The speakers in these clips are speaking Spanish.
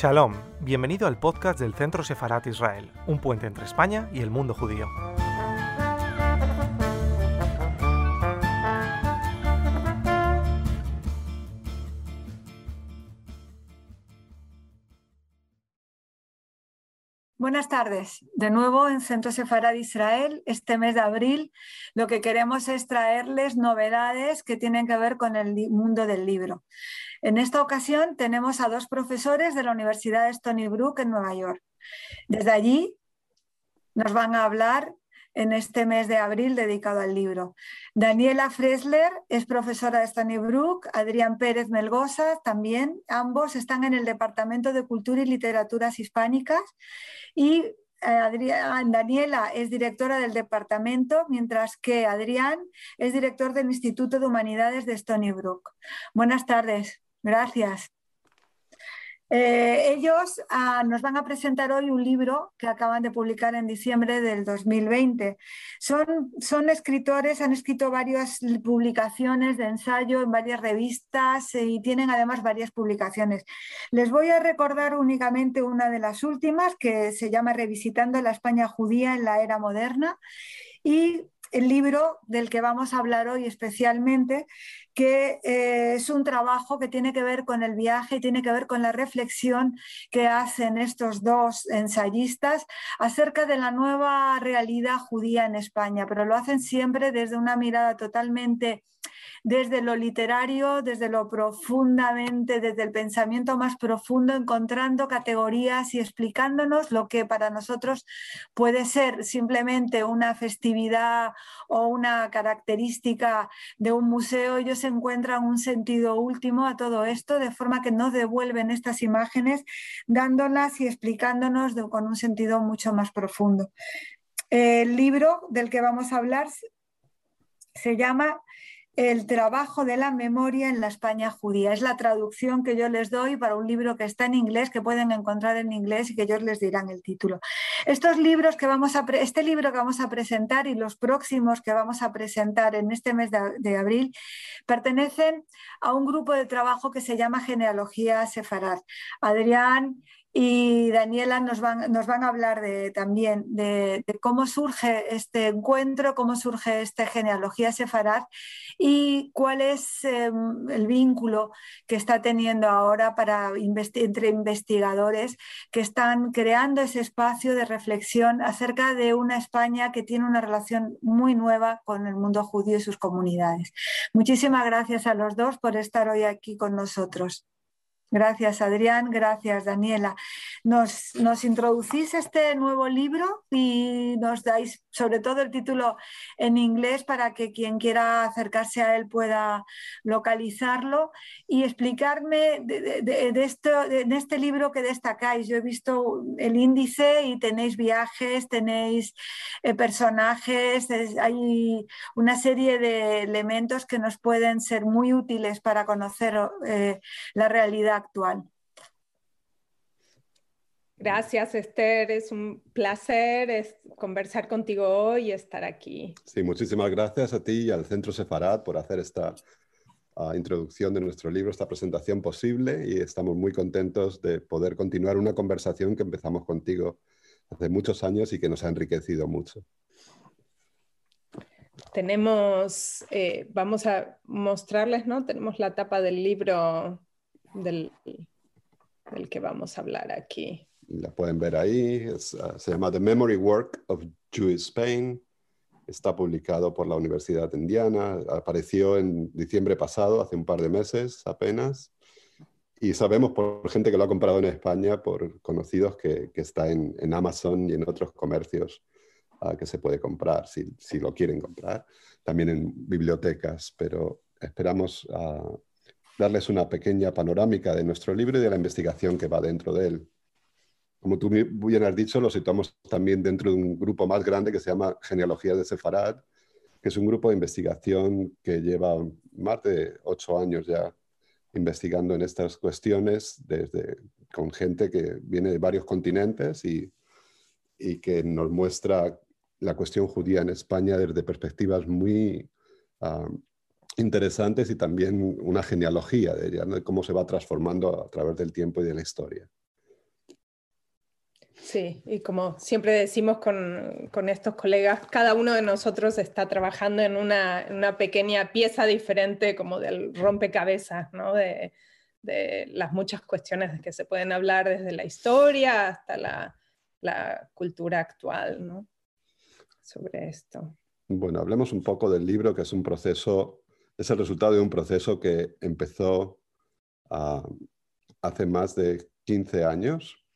Shalom, bienvenido al podcast del Centro Sefarat Israel, un puente entre España y el mundo judío. Buenas tardes. De nuevo en Centro Sefarad Israel, este mes de abril, lo que queremos es traerles novedades que tienen que ver con el mundo del libro. En esta ocasión tenemos a dos profesores de la Universidad de Stony Brook en Nueva York. Desde allí nos van a hablar en este mes de abril dedicado al libro. Daniela Fresler es profesora de Stony Brook, Adrián Pérez Melgosa también, ambos están en el Departamento de Cultura y Literaturas Hispánicas y eh, Daniela es directora del departamento, mientras que Adrián es director del Instituto de Humanidades de Stony Brook. Buenas tardes, gracias. Eh, ellos ah, nos van a presentar hoy un libro que acaban de publicar en diciembre del 2020. Son, son escritores, han escrito varias publicaciones de ensayo en varias revistas eh, y tienen además varias publicaciones. Les voy a recordar únicamente una de las últimas que se llama Revisitando la España judía en la era moderna y el libro del que vamos a hablar hoy especialmente, que eh, es un trabajo que tiene que ver con el viaje y tiene que ver con la reflexión que hacen estos dos ensayistas acerca de la nueva realidad judía en España, pero lo hacen siempre desde una mirada totalmente desde lo literario, desde lo profundamente, desde el pensamiento más profundo, encontrando categorías y explicándonos lo que para nosotros puede ser simplemente una festividad o una característica de un museo. Encuentran un sentido último a todo esto, de forma que nos devuelven estas imágenes dándolas y explicándonos con un sentido mucho más profundo. El libro del que vamos a hablar se llama el trabajo de la memoria en la España judía. Es la traducción que yo les doy para un libro que está en inglés, que pueden encontrar en inglés y que ellos les dirán el título. Estos libros que vamos a este libro que vamos a presentar y los próximos que vamos a presentar en este mes de, de abril pertenecen a un grupo de trabajo que se llama Genealogía Sefarad. Adrián y Daniela nos van, a hablar también de, cómo surge este encuentro, cómo surge esta genealogía sefarad y cuál es em, el vínculo que está teniendo ahora entre investigadores que están creando ese espacio de reflexión acerca de una España que tiene una relación muy nueva con el mundo judío y sus comunidades. Muchísimas gracias a los dos por estar hoy aquí con nosotros. Gracias, Adrián. Gracias, Daniela. Nos, nos, introducís este nuevo libro y nos dais sobre todo el título en inglés para que quien quiera acercarse a él pueda localizarlo y explicarme de, esto, este libro que destacáis. Yo he visto el índice y tenéis viajes, tenéis eh, personajes, hay una serie de elementos que nos pueden ser muy útiles para conocer eh, la realidad actual. Gracias, Esther. Es un placer conversar contigo hoy y estar aquí. Sí, muchísimas gracias a ti y al Centro Sefarad por hacer esta ah, introducción de nuestro libro, esta presentación posible y estamos muy contentos de poder continuar una conversación que empezamos contigo hace muchos años y que nos ha enriquecido mucho. Tenemos, eh, vamos a mostrarles, ¿no? Tenemos la tapa del libro del, del que vamos a hablar aquí. La pueden ver ahí. Ah, se llama The Memory Work of Jewish Spain. Está publicado por la Universidad de Indiana. Apareció en diciembre pasado, hace un par de meses apenas. Y sabemos por gente que lo ha comprado en España, por conocidos, que, que está en, en, Amazon y en otros comercios uh, que se puede comprar, si, si, lo quieren comprar. También en bibliotecas, pero esperamos uh, darles una pequeña panorámica de nuestro libro y de la investigación que va dentro de él. Como tú bien has dicho, lo situamos también dentro de un grupo más grande que se llama Genealogía de Sefarad, que es un grupo de investigación que lleva más de ocho años ya investigando en estas cuestiones desde, con gente que viene de varios continentes y, y que nos muestra la cuestión judía en España desde perspectivas muy interesantes y también una genealogía de ella, de cómo se va transformando a través del tiempo y de la historia. Sí, y como siempre decimos con, estos colegas, cada uno de nosotros está trabajando en una, pequeña pieza diferente como del rompecabezas, ¿no? De, las muchas cuestiones que se pueden hablar desde la historia hasta la, cultura actual, ¿no? Sobre esto. Bueno, hablemos un poco del libro, que es un proceso, es el resultado de un proceso que empezó ah, hace más de 15 años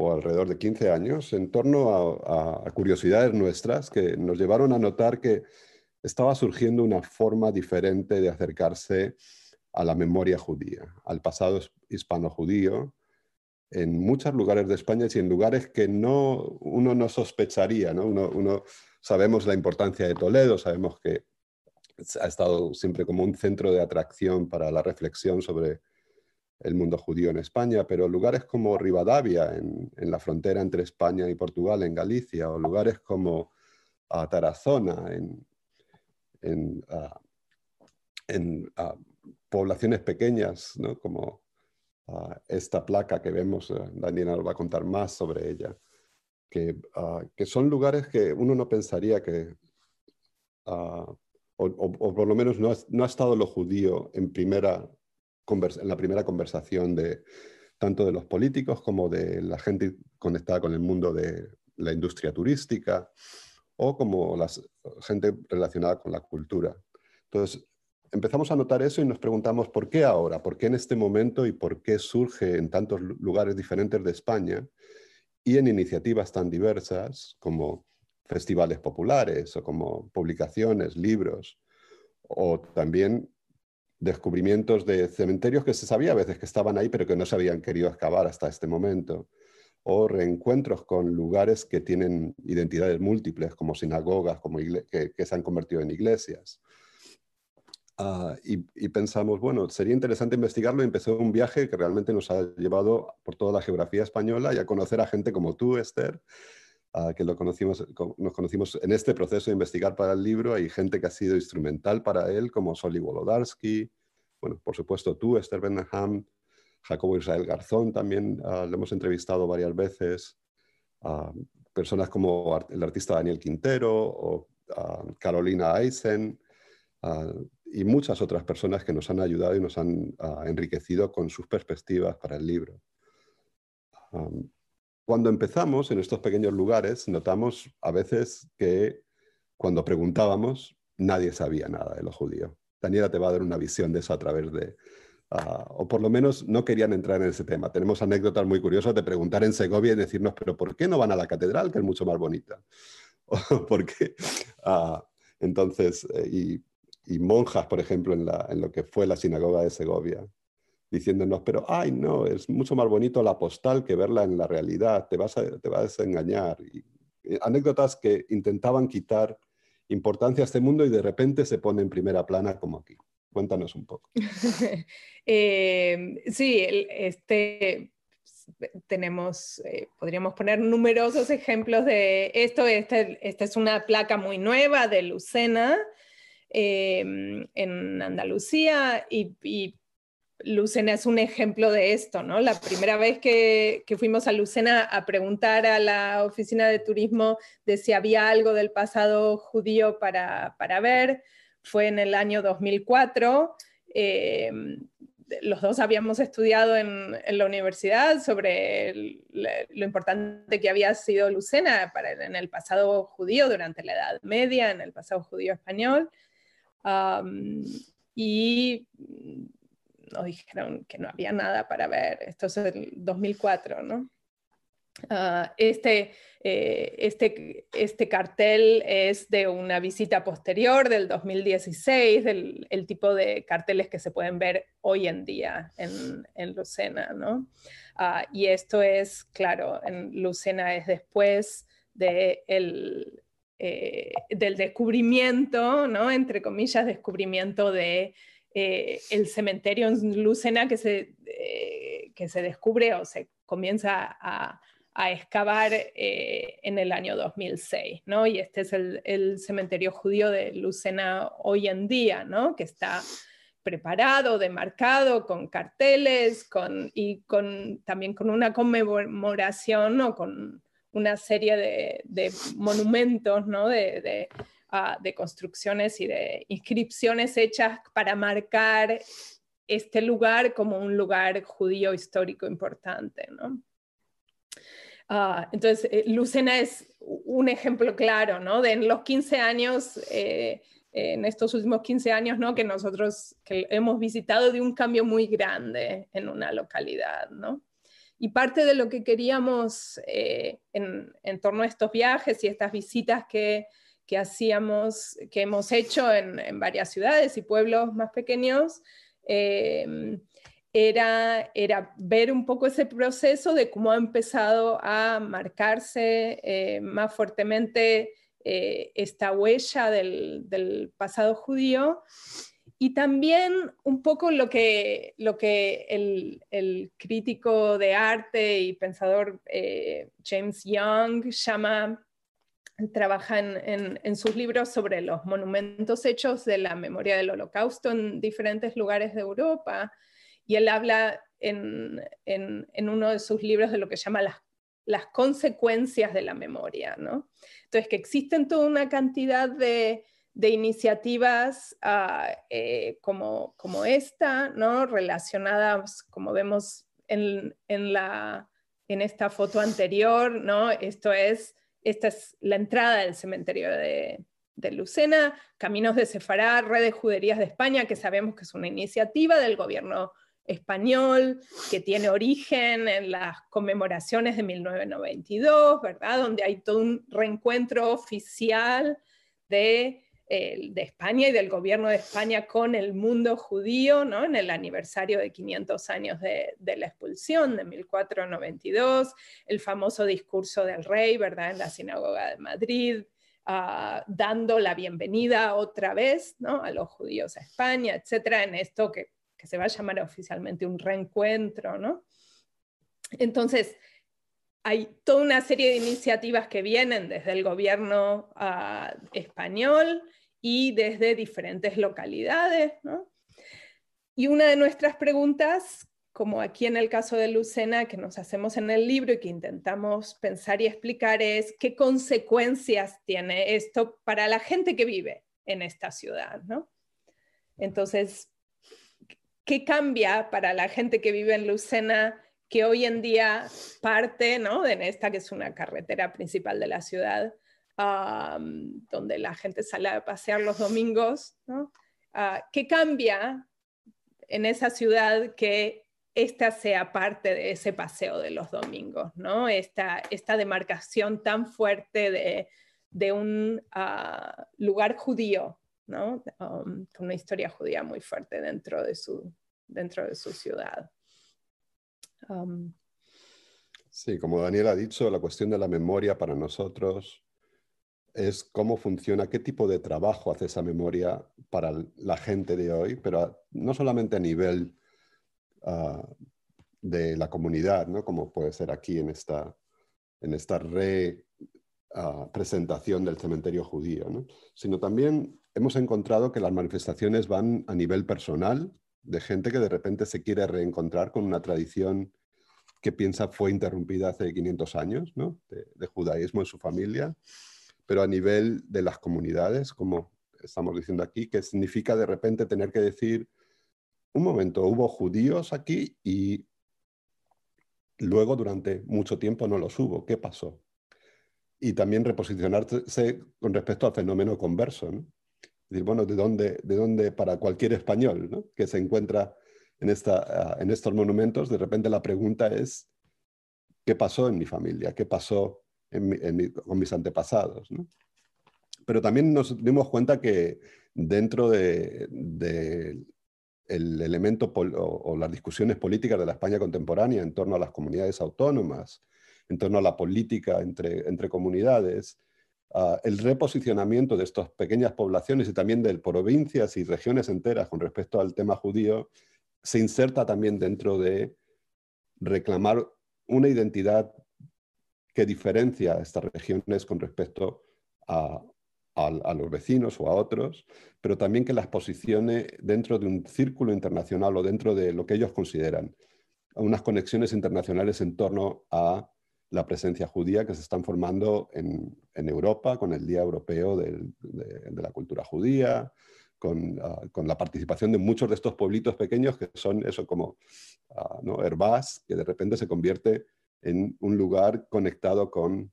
o alrededor de 15 años en torno a, curiosidades nuestras que nos llevaron a notar que estaba surgiendo una forma diferente de acercarse a la memoria judía, al pasado hispano-judío, en muchos lugares de España y en lugares que no, uno no sospecharía. ¿no? Uno, sabemos la importancia de Toledo, sabemos que ha estado siempre como un centro de atracción para la reflexión sobre el mundo judío en España, pero lugares como Rivadavia, en, la frontera entre España y Portugal, en Galicia, o lugares como Tarazona, en, ah, ah, poblaciones pequeñas, como ah, esta placa que vemos, eh, Daniela nos va a contar más sobre ella, que, son lugares que uno no pensaría que, o, por lo menos no, no ha estado lo judío en primera en la primera conversación de tanto de los políticos como de la gente conectada con el mundo de la industria turística o como la gente relacionada con la cultura. Entonces, empezamos a notar eso y nos preguntamos por qué ahora, por qué en este momento y por qué surge en tantos lugares diferentes de España y en iniciativas tan diversas como festivales populares o como publicaciones, libros o también descubrimientos de cementerios que se sabía a veces que estaban ahí, pero que no se habían querido excavar hasta este momento, o reencuentros con lugares que tienen identidades múltiples, como sinagogas, como que, se han convertido en iglesias. Ah, y, pensamos, bueno, sería interesante investigarlo y empezó un viaje que realmente nos ha llevado por toda la geografía española y a conocer a gente como tú, Esther, ah, que lo conocimos, nos conocimos en este proceso de investigar para el libro. Hay gente que ha sido instrumental para él, como Soli Wolodarski, bueno, por supuesto tú, Esther Benham, Jacobo Israel Garzón también uh, lo hemos entrevistado varias veces, uh, personas como el artista Daniel Quintero o uh, Carolina Eisen y muchas otras personas que nos han ayudado y nos han enriquecido con sus perspectivas para el libro. Um, cuando empezamos en estos pequeños lugares, notamos a veces que cuando preguntábamos, nadie sabía nada de lo judío. Daniela te va a dar una visión de eso a través de... Ah, o por lo menos no querían entrar en ese tema. Tenemos anécdotas muy curiosas de preguntar en Segovia y decirnos, pero ¿por qué no van a la catedral, que es mucho más bonita? ¿Por qué? Ah, entonces, eh, y, monjas, por ejemplo, en, la, en, lo que fue la sinagoga de Segovia, diciéndonos, pero, ay, no, es mucho más bonito la postal que verla en la realidad, te vas a, te vas a engañar. y anécdotas que intentaban quitar importancia a este mundo y de repente se pone en primera plana como aquí. Cuéntanos un poco. Em, sí, este, tenemos, eh, podríamos poner numerosos ejemplos de esto. Esta, esta es una placa muy nueva de Lucena em, en Andalucía y, y Lucena es un ejemplo de esto, ¿no? La primera vez que, fuimos a Lucena a preguntar a la oficina de turismo de si había algo del pasado judío para, ver fue en el año 2004. Eh, los dos habíamos estudiado en, la universidad sobre lo importante que había sido Lucena para, en el pasado judío durante la Edad Media, en el pasado judío español. y nos dijeron que no había nada para ver. Esto es el 2004, ¿no? Ah, este, eh, este, este cartel es de una visita posterior del 2016, del el tipo de carteles que se pueden ver hoy en día en, en Lucena, ¿no? Ah, y esto es, claro, en Lucena es después eh, del descubrimiento, ¿no? Entre comillas, descubrimiento de eh, el cementerio en Lucena que se, eh, que se descubre o se comienza a, excavar eh, en el año 2006, ¿no? Y este es el, cementerio judío de Lucena hoy en día, ¿no? Que está preparado, demarcado, con carteles con, y con, también con una conmemoración o con, una serie de, monumentos, ¿no? de, ah, de, construcciones y de inscripciones hechas para marcar este lugar como un lugar judío histórico importante. ¿no? Ah, entonces, eh, Lucena es un ejemplo claro, ¿no? De en los 15 años, eh, en estos últimos 15 años, ¿no? Que nosotros que hemos visitado de un cambio muy grande en una localidad, ¿no? Y parte de lo que queríamos eh, en, torno a estos viajes y estas visitas que, que hacíamos, que hemos hecho en, varias ciudades y pueblos más pequeños, era, era ver un poco ese proceso de cómo ha empezado a marcarse eh, más fuertemente eh, esta huella del, pasado judío. Y también un poco lo que, lo que el, crítico de arte y pensador eh, James Young llama, trabaja en, en, sus libros sobre los monumentos hechos de la memoria del holocausto en diferentes lugares de Europa. Y él habla en, uno de sus libros de lo que llama las, consecuencias de la memoria. ¿no? Entonces, que existen toda una cantidad de, iniciativas ah, eh, como, como, esta, ¿no? relacionadas, como vemos en, la, en esta foto anterior, ¿no? Esto es, esta es la entrada del cementerio de, Lucena, Caminos de Sefará, Red de Juderías de España, que sabemos que es una iniciativa del gobierno español que tiene origen en las conmemoraciones de 1992, ¿verdad? Donde hay todo un reencuentro oficial de, de España y del gobierno de España con el mundo judío, ¿no? En el aniversario de 500 años de, la expulsión de 1492, el famoso discurso del rey, ¿verdad? En la sinagoga de Madrid, ah, dando la bienvenida otra vez ¿no? a los judíos a España, etcétera, en esto que que se va a llamar oficialmente un reencuentro, ¿no? Entonces, hay toda una serie de iniciativas que vienen desde el gobierno ah, español y desde diferentes localidades, ¿no? Y una de nuestras preguntas, como aquí en el caso de Lucena, que nos hacemos en el libro y que intentamos pensar y explicar, es qué consecuencias tiene esto para la gente que vive en esta ciudad, ¿no? Entonces, ¿qué cambia para la gente que vive en Lucena, que hoy en día parte ¿no? en esta que es una carretera principal de la ciudad, donde la gente sale a pasear los domingos? ¿no? Ah, ¿Qué cambia en esa ciudad que esta sea parte de ese paseo de los domingos, ¿no? esta, esta demarcación tan fuerte de, un ah, lugar judío ¿no? Um, con una historia judía muy fuerte dentro de su, dentro de su ciudad. Um, sí, como Daniel ha dicho, la cuestión de la memoria para nosotros es cómo funciona, qué tipo de trabajo hace esa memoria para la gente de hoy, pero no solamente a nivel ah, de la comunidad, ¿no? como puede ser aquí en esta, en esta representación del cementerio judío, ¿no? sino también hemos encontrado que las manifestaciones van a nivel personal, de gente que de repente se quiere reencontrar con una tradición que piensa fue interrumpida hace 500 años, ¿no? de, judaísmo en su familia, pero a nivel de las comunidades, como estamos diciendo aquí, que significa de repente tener que decir, un momento, hubo judíos aquí y luego durante mucho tiempo no los hubo, ¿qué pasó? Y también reposicionarse con respecto al fenómeno converso, ¿no? decir, bueno, ¿de dónde, de dónde para cualquier español que se encuentra en, esta, en estos monumentos, de repente la pregunta es, ¿qué pasó en mi familia? ¿Qué pasó con mis antepasados? Pero también nos dimos cuenta que dentro de, el elemento o, las discusiones políticas de la España contemporánea en torno a las comunidades autónomas, en torno a la política entre, entre comunidades, el reposicionamiento de estas pequeñas poblaciones y también de provincias y regiones enteras con respecto al tema judío se inserta también dentro de reclamar una identidad que diferencia a estas regiones con respecto a, los vecinos o a otros, pero también que las posicione dentro de un círculo internacional o dentro de lo que ellos consideran unas conexiones internacionales en torno a la presencia judía que se están formando en, Europa con el Día Europeo de, la Cultura Judía, ah, con, la participación de muchos de estos pueblitos pequeños que son eso como uh, que de repente se convierte en un lugar conectado con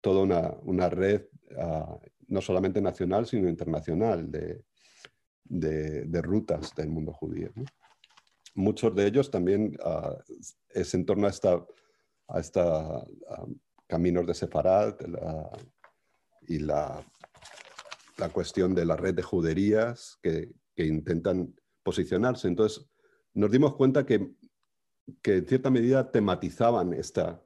toda una, red, ah, no solamente nacional, sino internacional, de, rutas del mundo judío. Muchos de ellos también es en torno a esta a esta caminos de Sefarad y la, la, cuestión de la red de juderías que, que, intentan posicionarse. Entonces, nos dimos cuenta que, que en cierta medida tematizaban esta,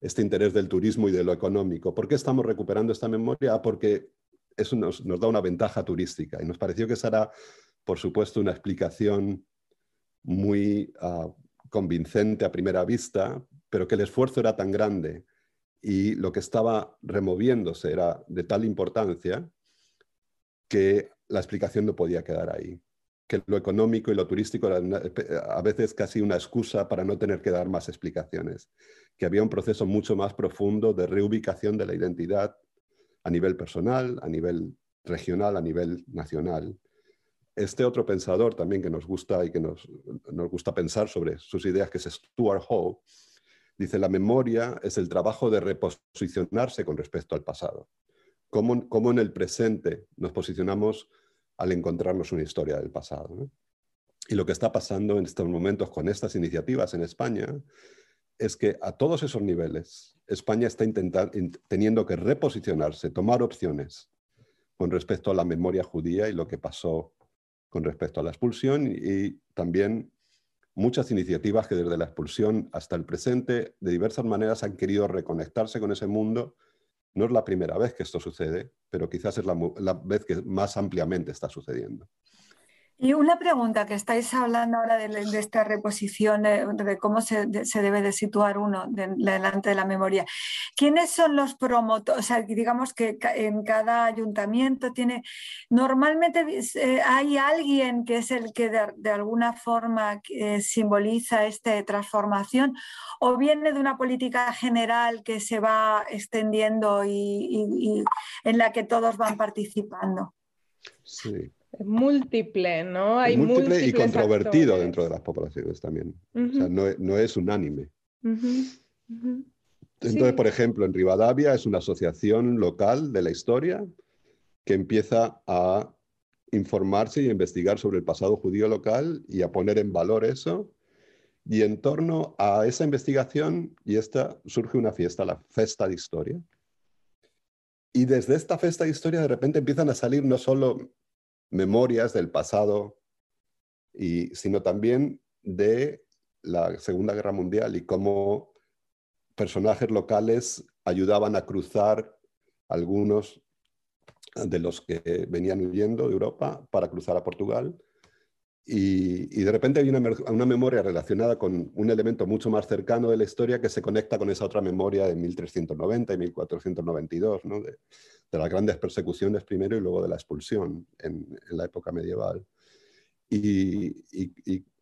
este interés del turismo y de lo económico. ¿Por qué estamos recuperando esta memoria? Ah, porque eso nos, da una ventaja turística y nos pareció que esa era, por supuesto, una explicación muy uh, convincente a primera vista, pero que el esfuerzo era tan grande y lo que estaba removiéndose era de tal importancia que la explicación no podía quedar ahí, que lo económico y lo turístico era a veces casi una excusa para no tener que dar más explicaciones, que había un proceso mucho más profundo de reubicación de la identidad a nivel personal, a nivel regional, a nivel nacional, este otro pensador también que nos gusta y que nos, gusta pensar sobre sus ideas, que es Stuart Hall, dice, la memoria es el trabajo de reposicionarse con respecto al pasado. ¿Cómo, en el presente nos posicionamos al encontrarnos una historia del pasado? Y lo que está pasando en estos momentos con estas iniciativas en España es que a todos esos niveles España está intentando, teniendo que reposicionarse, tomar opciones con respecto a la memoria judía y lo que pasó con respecto a la expulsión y también muchas iniciativas que desde la expulsión hasta el presente de diversas maneras han querido reconectarse con ese mundo. No es la primera vez que esto sucede, pero quizás es la, la vez que más ampliamente está sucediendo. Y una pregunta que estáis hablando ahora de, esta reposición, de, cómo se, debe de situar uno delante de la memoria. ¿Quiénes son los promotores? O sea, digamos que en cada ayuntamiento tiene, normalmente eh, hay alguien que es el que de, alguna forma eh, simboliza esta transformación o viene de una política general que se va extendiendo y en la que todos van participando. Sí, múltiple, ¿no? Hay múltiple y controvertido dentro de las poblaciones también. O sea, no, es unánime. Entonces, por ejemplo, en Rivadavia es una asociación local de la historia que empieza a informarse y a investigar sobre el pasado judío local y a poner en valor eso. Y en torno a esa investigación y esta surge una fiesta, la Festa de Historia. Y desde esta Festa de Historia de repente empiezan a salir no solo memorias del pasado, y, sino también de la Segunda Guerra Mundial y cómo personajes locales ayudaban a cruzar algunos de los que venían huyendo de Europa para cruzar a Portugal. Y, de repente hay una, memoria relacionada con un elemento mucho más cercano de la historia que se conecta con esa otra memoria de 1390 y 1492, ¿no? de, de las grandes persecuciones primero y luego de la expulsión en, la época medieval.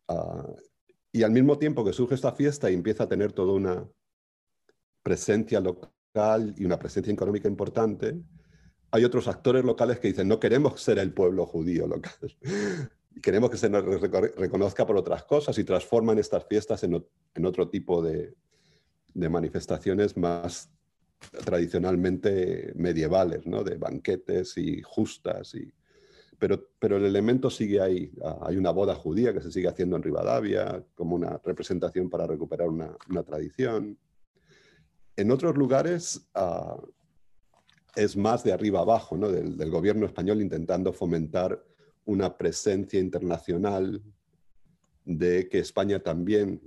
Ah, y, al mismo tiempo que surge esta fiesta y empieza a tener toda una presencia local y una presencia económica importante, hay otros actores locales que dicen, no queremos ser el pueblo judío local, queremos que se nos reconozca por otras cosas y transforman estas fiestas en, otro tipo de, de manifestaciones más tradicionalmente medievales, ¿no? de banquetes y justas. Y... Pero, pero el elemento sigue ahí. Ah, hay una boda judía que se sigue haciendo en Rivadavia como una representación para recuperar una, una tradición. En otros lugares ah, es más de arriba abajo, ¿no? del, del, gobierno español intentando fomentar una presencia internacional de que España también,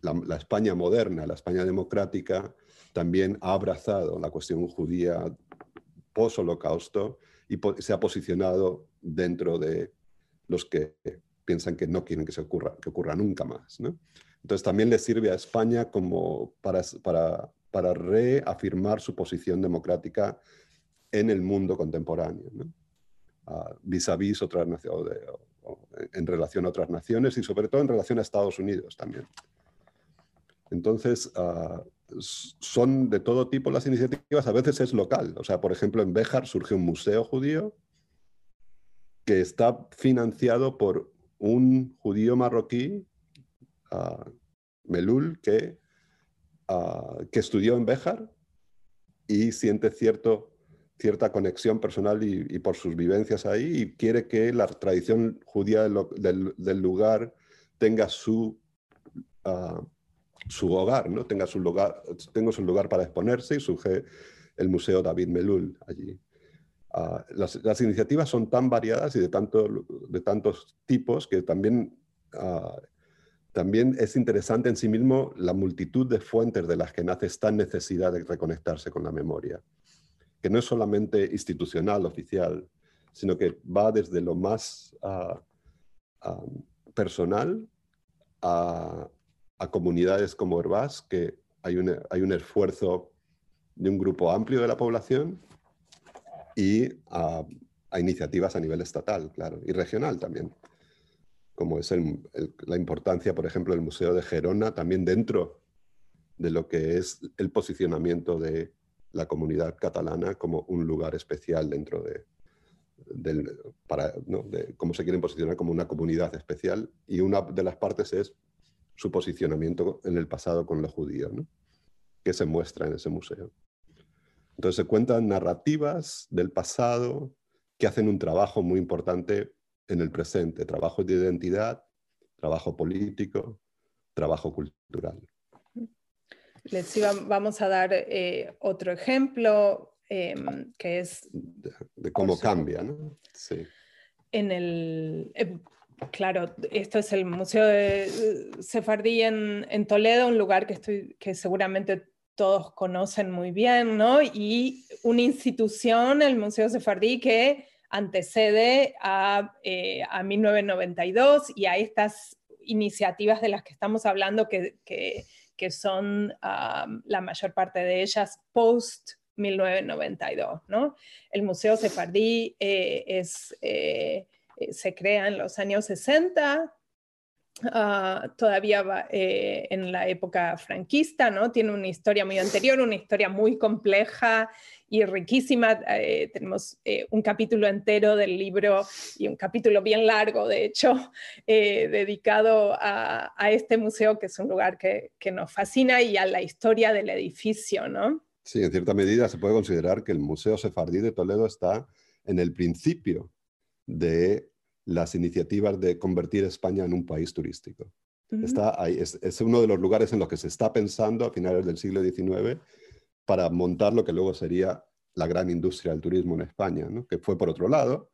la, España moderna, la España democrática, también ha abrazado la cuestión judía post-holocausto y se ha posicionado dentro de los que piensan que no quieren que se ocurra, que ocurra nunca más. Entonces también le sirve a España como para, para, para reafirmar su posición democrática en el mundo contemporáneo, vis a vis otras naciones, en relación a otras naciones y sobre todo en relación a Estados Unidos también. Entonces, uh, son de todo tipo las iniciativas, a veces es local. O sea, por ejemplo, en Béjar surge un museo judío que está financiado por un judío marroquí, uh, Melul, que, uh, que estudió en Béjar y siente cierto, cierta conexión personal y, por sus vivencias ahí y quiere que la tradición judía del, lugar tenga su, uh, su hogar, ¿no? tenga, su lugar, tenga su lugar para exponerse y surge el Museo David Melul allí. Uh, las, iniciativas son tan variadas y de, tanto, de tantos tipos que también, uh, también es interesante en sí mismo la multitud de fuentes de las que nace esta necesidad de reconectarse con la memoria, que no es solamente institucional, oficial, sino que va desde lo más uh, personal a, a, comunidades como Herbás, que hay un, hay un esfuerzo de un grupo amplio de la población y a, a, iniciativas a nivel estatal, claro, y regional también, como es la importancia, por ejemplo, del Museo de Gerona, también dentro de lo que es el posicionamiento de la comunidad catalana como un lugar especial dentro de, del, para, ¿no? de cómo se quieren posicionar como una comunidad especial y una de las partes es su posicionamiento en el pasado con los judíos, ¿no? que se muestra en ese museo. Entonces se cuentan narrativas del pasado que hacen un trabajo muy importante en el presente, trabajo de identidad, trabajo político, trabajo cultural. Les iba, vamos a dar eh, otro ejemplo eh, que es... De, de cómo cambia, ¿no? Sí. En el, eh, claro, esto es el Museo de Sefardí en, en, Toledo, un lugar que, estoy, que seguramente todos conocen muy bien, ¿no? Y una institución, el Museo Sefardí, que antecede a, eh, a 1992 y a estas iniciativas de las que estamos hablando, que, que, que son la mayor parte de ellas post 1992, ¿no? El Museo Sefardí eh, es, eh, se crea en los años 60, Uh, todavía eh, en la época franquista, ¿no? Tiene una historia muy anterior, una historia muy compleja y riquísima. Eh, tenemos eh, un capítulo entero del libro y un capítulo bien largo, de hecho, dedicado a, a, este museo, que es un lugar que, que, nos fascina y a la historia del edificio, ¿no? Sí, en cierta medida se puede considerar que el Museo Sefardí de Toledo está en el principio de las iniciativas de convertir España en un país turístico. Uh -huh. está ahí, es, es, uno de los lugares en los que se está pensando a finales del siglo XIX para montar lo que luego sería la gran industria del turismo en España, ¿no? que fue por otro lado,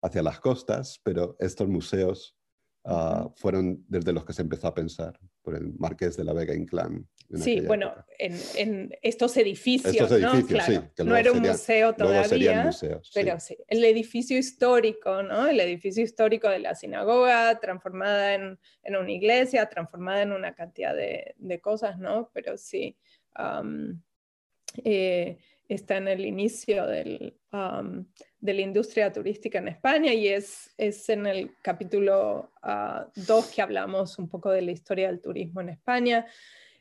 hacia las costas, pero estos museos uh, fueron desde los que se empezó a pensar, por el Marqués de la Vega Inclán. Sí, bueno, en, en, estos edificios, estos edificios ¿no? Claro, sí, no era un museo todavía, museos, pero sí. sí. el edificio histórico, ¿no? El edificio histórico de la sinagoga, transformada en, en una iglesia, transformada en una cantidad de, de cosas, ¿no? Pero sí, um, eh, está en el inicio del, um, de la industria turística en España y es, es en el capítulo 2 uh, que hablamos un poco de la historia del turismo en España.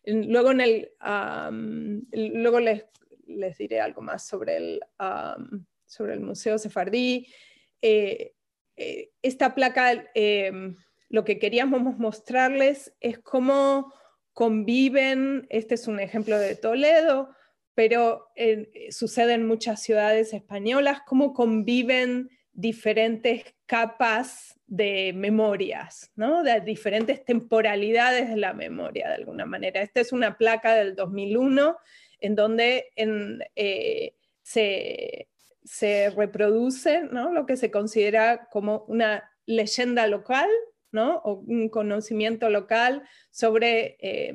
Luego, les, diré algo más sobre el, sobre el Museo Sefardí. Eh, eh, esta placa, eh, lo que queríamos mostrarles es cómo conviven, este es un ejemplo de Toledo, pero eh, sucede en muchas ciudades españolas, cómo conviven diferentes capas de memorias, ¿no? de diferentes temporalidades de la memoria, de alguna manera. Esta es una placa del 2001 en donde eh, se, se, reproduce ¿no? lo que se considera como una leyenda local ¿no? o un conocimiento local sobre... Eh,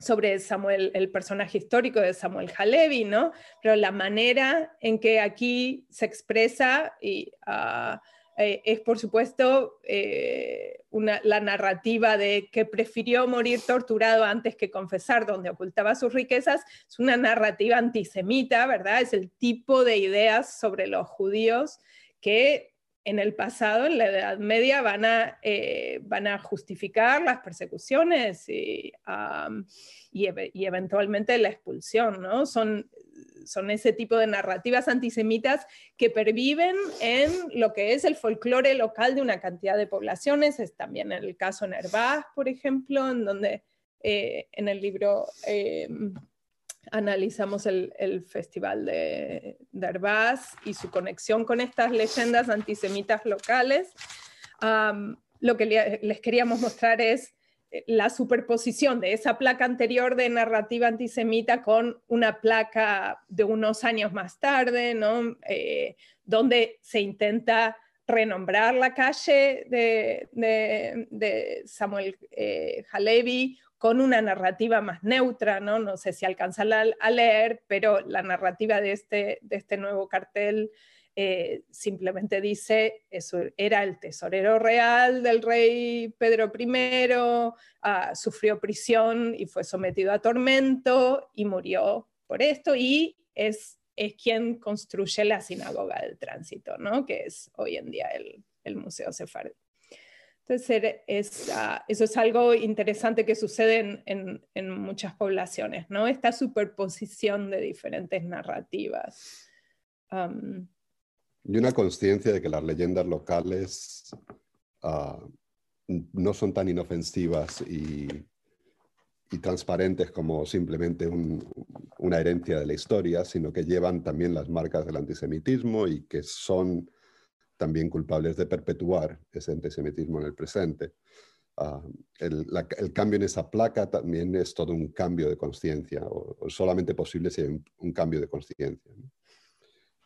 sobre Samuel, el personaje histórico de Samuel Halevi, ¿no? Pero la manera en que aquí se expresa y, uh, eh, es, por supuesto, eh, una, la narrativa de que prefirió morir torturado antes que confesar, donde ocultaba sus riquezas, es una narrativa antisemita, ¿verdad? Es el tipo de ideas sobre los judíos que en el pasado, en la Edad Media, van a, eh, van a justificar las persecuciones y, y, eventualmente la expulsión, ¿no? Son, son ese tipo de narrativas antisemitas que perviven en lo que es el folclore local de una cantidad de poblaciones. Es también el caso Herbaz, por ejemplo, en donde eh, en el libro eh, analizamos el, festival de, de, y su conexión con estas leyendas antisemitas locales. lo que les queríamos mostrar es la superposición de esa placa anterior de narrativa antisemita con una placa de unos años más tarde, ¿no? Eh, donde se intenta renombrar la calle de, Samuel eh, Halevi con una narrativa más neutra, ¿no? No sé si alcanzan a, leer, pero la narrativa de este, de este nuevo cartel eh, simplemente dice, eso era el tesorero real del rey Pedro I, ah, sufrió prisión y fue sometido a tormento y murió por esto y es, es quien construye la sinagoga del tránsito, ¿no? que es hoy en día el, el Museo Sefardí. Entonces, es, ah, eso es algo interesante que sucede en, en, muchas poblaciones, ¿no? Esta superposición de diferentes narrativas. Y una conciencia de que las leyendas locales ah, no son tan inofensivas y, transparentes como simplemente una herencia de la historia, sino que llevan también las marcas del antisemitismo y que son también culpables de perpetuar ese antisemitismo en el presente. Ah, el, cambio en esa placa también es todo un cambio de conciencia, o, solamente posible si hay un, cambio de conciencia.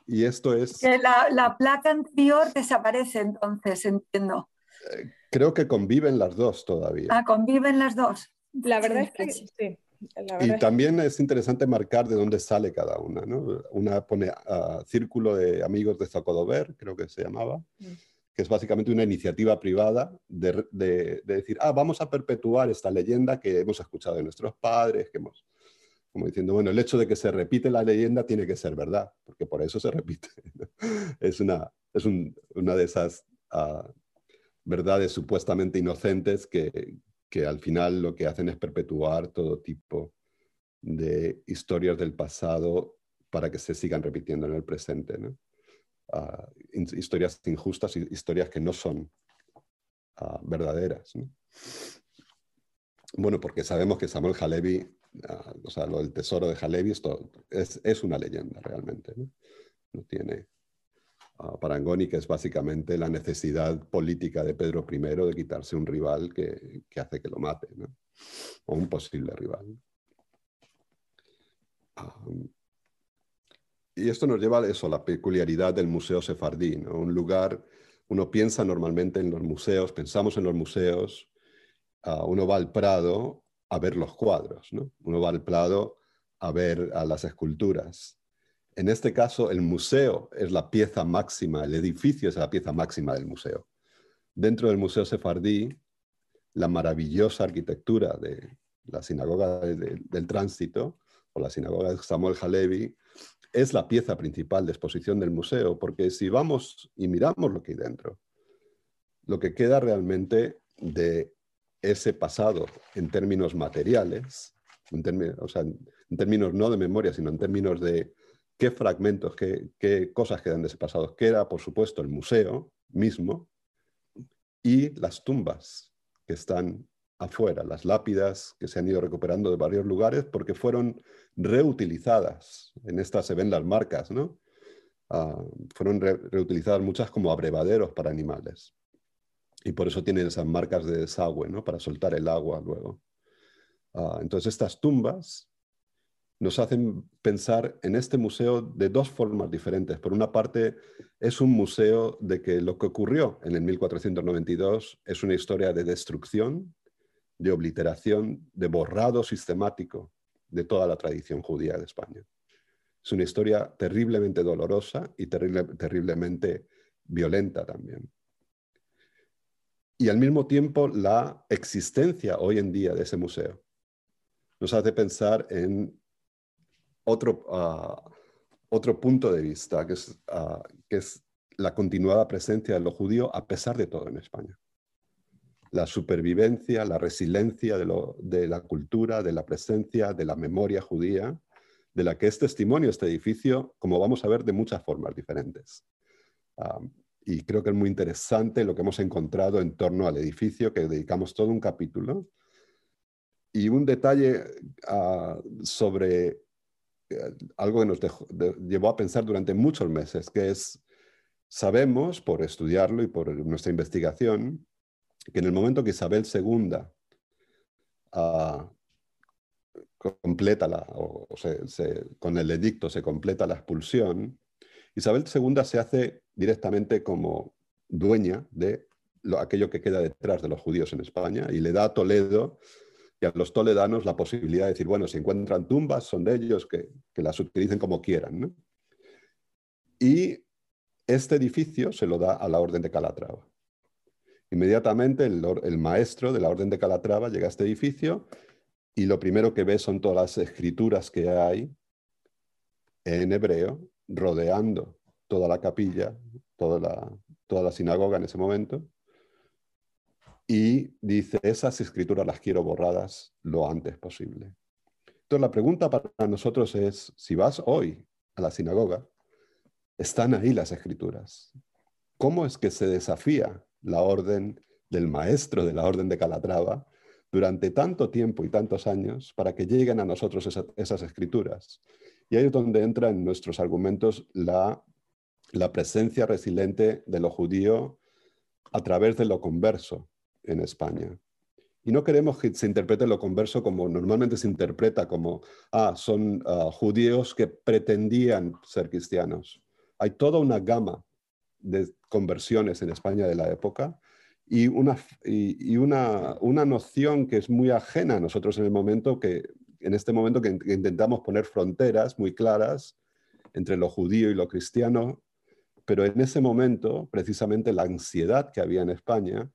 Y esto es... Que la, placa anterior desaparece entonces, entiendo. Eh, creo que conviven las dos todavía. Ah, conviven las dos. La verdad es que sí. Y también es interesante marcar de dónde sale cada una. ¿no? Una pone uh, Círculo de Amigos de Zocodover, creo que se llamaba, mm. que es básicamente una iniciativa privada de, de, decir, ah, vamos a perpetuar esta leyenda que hemos escuchado de nuestros padres, que hemos, como diciendo, bueno, el hecho de que se repite la leyenda tiene que ser verdad, porque por eso se repite. es una, es un, una de esas uh, verdades supuestamente inocentes que, que al final lo que hacen es perpetuar todo tipo de historias del pasado para que se sigan repitiendo en el presente. Ah, historias injustas, historias que no son ah, verdaderas. Bueno, porque sabemos que Samuel Halevi, sea, lo del tesoro de Halevi, esto es, es una leyenda realmente. ¿no? no tiene Parangoni, que es básicamente la necesidad política de Pedro I de quitarse un rival que, hace que lo mate, o un posible rival. y esto nos lleva a eso, la peculiaridad del Museo Sefardí, un lugar, uno piensa normalmente en los museos, pensamos en los museos, uno va al Prado a ver los cuadros, uno va al Prado a ver a las esculturas, en este caso, el museo es la pieza máxima, el edificio es la pieza máxima del museo. Dentro del Museo Sefardí, la maravillosa arquitectura de la sinagoga del tránsito o la sinagoga de Samuel Halevi es la pieza principal de exposición del museo, porque si vamos y miramos lo que hay dentro, lo que queda realmente de ese pasado en términos materiales, o sea, en términos no de memoria, sino en términos de qué fragmentos, qué, cosas quedan de ese pasado. Queda, por supuesto, el museo mismo y las tumbas que están afuera, las lápidas que se han ido recuperando de varios lugares porque fueron reutilizadas. En estas se ven las marcas, ¿no? Ah, fueron reutilizadas muchas como abrevaderos para animales. Y por eso tienen esas marcas de desagüe, ¿no? Para soltar el agua luego. Ah, entonces estas tumbas nos hacen pensar en este museo de dos formas diferentes. Por una parte, es un museo de que lo que ocurrió en el 1492 es una historia de destrucción, de obliteración, de borrado sistemático de toda la tradición judía de España. Es una historia terriblemente dolorosa y terriblemente violenta también. Y al mismo tiempo la existencia hoy en día de ese museo nos hace pensar en otro, ah, otro punto de vista, que es, ah, que es la continuada presencia de lo judío a pesar de todo en España. La supervivencia, la resiliencia de, la cultura, de la presencia, de la memoria judía, de la que es testimonio este edificio, como vamos a ver, de muchas formas diferentes. Ah, y creo que es muy interesante lo que hemos encontrado en torno al edificio, que dedicamos todo un capítulo. Y un detalle ah, sobre eh, algo que nos llevó a pensar durante muchos meses, que es, sabemos por estudiarlo y por nuestra investigación, que en el momento que Isabel II ah, completa la, o, con el edicto se completa la expulsión, Isabel II se hace directamente como dueña de aquello que queda detrás de los judíos en España y le da a Toledo y a los toledanos la posibilidad de decir, bueno, si encuentran tumbas, son de ellos, que, las utilicen como quieran. Y este edificio se lo da a la Orden de Calatrava. Inmediatamente el, el, maestro de la Orden de Calatrava llega a este edificio y lo primero que ve son todas las escrituras que hay en hebreo rodeando toda la capilla, toda la, toda la sinagoga en ese momento, y dice, esas escrituras las quiero borradas lo antes posible. Entonces la pregunta para nosotros es, si vas hoy a la sinagoga, están ahí las escrituras. ¿Cómo es que se desafía la orden del maestro de la orden de Calatrava durante tanto tiempo y tantos años para que lleguen a nosotros esas escrituras? Y ahí es donde entra en nuestros argumentos la, presencia resiliente de lo judío a través de lo converso en España. Y no queremos que se interprete lo converso como normalmente se interpreta, como, ah, son ah, judíos que pretendían ser cristianos. Hay toda una gama de conversiones en España de la época y, una, y, una, una, noción que es muy ajena a nosotros en el momento que en este momento que, intentamos poner fronteras muy claras entre lo judío y lo cristiano, pero en ese momento, precisamente la ansiedad que había en España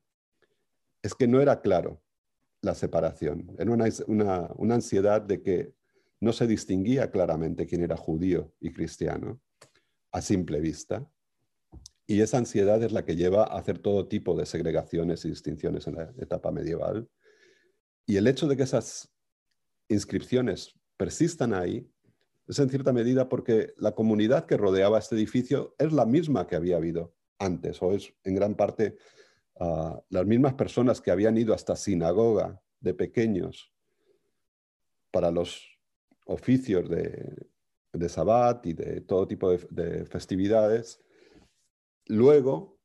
es que no era claro la separación. Era una, una, ansiedad de que no se distinguía claramente quién era judío y cristiano a simple vista. Y esa ansiedad es la que lleva a hacer todo tipo de segregaciones y distinciones en la etapa medieval. Y el hecho de que esas inscripciones persistan ahí es en cierta medida porque la comunidad que rodeaba este edificio es la misma que había habido antes, o es en gran parte ah, las mismas personas que habían ido hasta sinagoga de pequeños para los oficios de, de Sabbat y de todo tipo de, de festividades, luego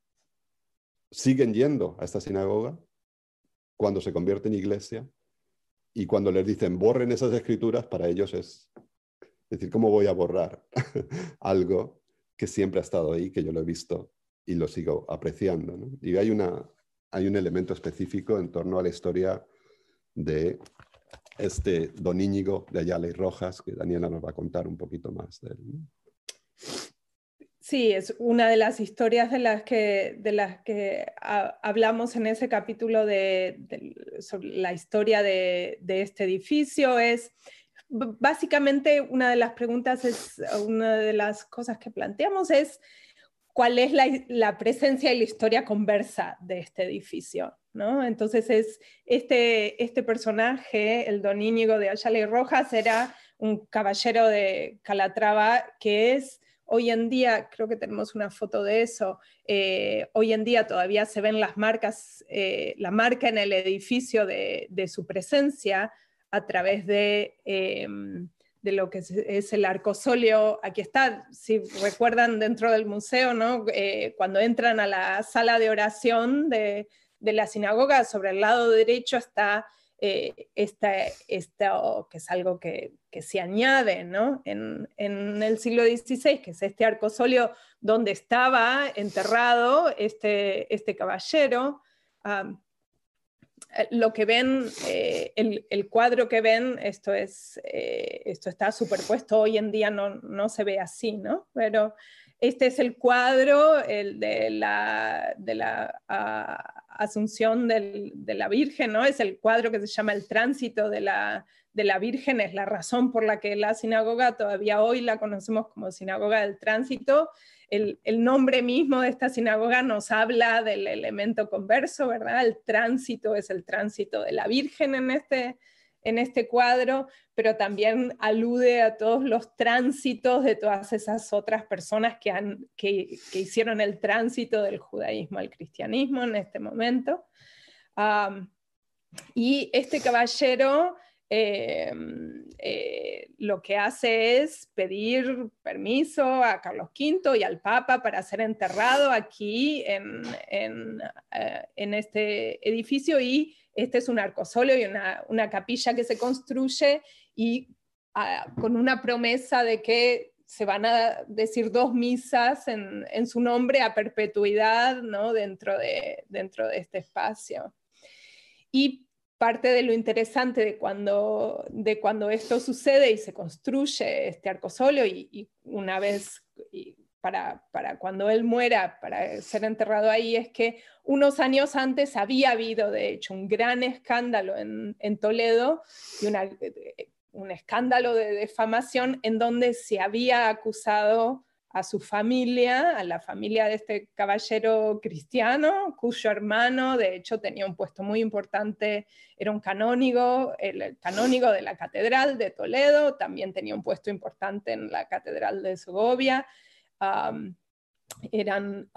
siguen yendo a esta sinagoga cuando se convierte en iglesia y cuando les dicen borren esas escrituras, para ellos es decir, ¿cómo voy a borrar algo que siempre ha estado ahí, que yo lo he visto y lo sigo apreciando? Y hay, una, hay un elemento específico en torno a la historia de este Don Íñigo de Ayala y Rojas, que Daniela nos va a contar un poquito más de él. Sí, es una de las historias de las que, de las que hablamos en ese capítulo de, sobre la historia de, este edificio. Es básicamente una de las preguntas, es una de las cosas que planteamos es cuál es la, presencia y la historia conversa de este edificio. ¿no? Entonces es este, este personaje, el don Íñigo de Ayala y Rojas, era un caballero de Calatrava que es Hoy en día, creo que tenemos una foto de eso, eh, hoy en día todavía se ven las marcas, eh, la marca en el edificio de, su presencia a través de, em, de lo que es, el arcosolio. Aquí está, si recuerdan dentro del museo, ¿no? Eh, cuando entran a la sala de oración de, de la sinagoga, sobre el lado derecho está eh, esto que es algo que, se añade ¿no? en, el siglo XVI, que es este arcosolio donde estaba enterrado este, este caballero. Lo que ven, eh, el, cuadro que ven, esto, es, esto está superpuesto, hoy en día no, no, se ve así, ¿no? Pero este es el cuadro el de la, de la Asunción de la Virgen, ¿no? Es el cuadro que se llama El tránsito de la, de la Virgen, es la razón por la que la sinagoga todavía hoy la conocemos como Sinagoga del Tránsito. El, nombre mismo de esta sinagoga nos habla del elemento converso, ¿verdad? El tránsito es el tránsito de la Virgen en este, en este cuadro, pero también alude a todos los tránsitos de todas esas otras personas que, han, que, hicieron el tránsito del judaísmo al cristianismo en este momento. y este caballero eh, eh, lo que hace es pedir permiso a Carlos V y al Papa para ser enterrado aquí en, en, eh, en este edificio y este es un arcosolio y una, capilla que se construye y ah, con una promesa de que se van a decir dos misas en, su nombre a perpetuidad ¿no? dentro, de, dentro de este espacio. Y parte de lo interesante de cuando, de cuando esto sucede y se construye este arcosolio y, y una vez para, cuando él muera, para ser enterrado ahí, es que unos años antes había habido, de hecho, un gran escándalo en, Toledo y un escándalo de defamación en donde se había acusado a su familia, a la familia de este caballero cristiano, cuyo hermano, de hecho, tenía un puesto muy importante, era un canónigo, el canónigo de la Catedral de Toledo, también tenía un puesto importante en la Catedral de Segovia, eran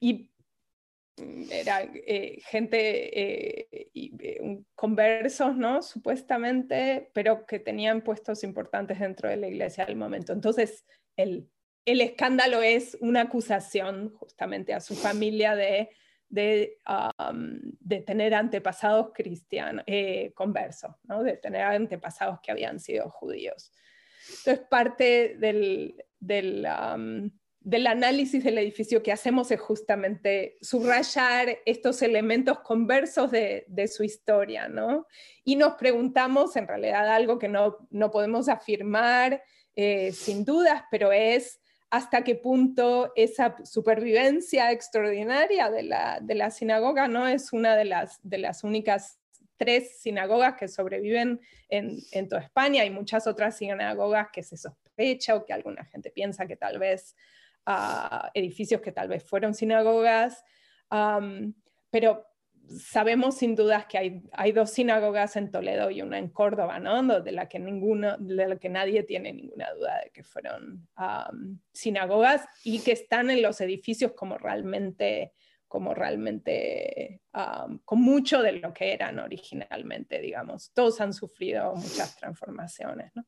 y era eh, gente eh, eh, conversos, ¿no? Supuestamente, pero que tenían puestos importantes dentro de la iglesia al momento. Entonces, el, escándalo es una acusación justamente a su familia de, de, de tener antepasados cristianos, conversos, ¿no? De tener antepasados que habían sido judíos. Entonces, parte del, del, del análisis del edificio que hacemos es justamente subrayar estos elementos conversos de, de, su historia, ¿no? Y nos preguntamos, en realidad algo que no, no podemos afirmar eh, sin dudas, pero es hasta qué punto esa supervivencia extraordinaria de la, de la sinagoga no es una de las, de las únicas tres sinagogas que sobreviven en, en, toda España. Hay muchas otras sinagogas que se sospecha o que alguna gente piensa que tal vez uh, edificios que tal vez fueron sinagogas, pero sabemos sin dudas que hay, hay, dos sinagogas en Toledo y una en Córdoba, ¿no? de, la que ninguno, de la que nadie tiene ninguna duda de que fueron um, sinagogas y que están en los edificios como realmente como realmente um, con mucho de lo que eran originalmente, digamos. Todos han sufrido muchas transformaciones, ¿no?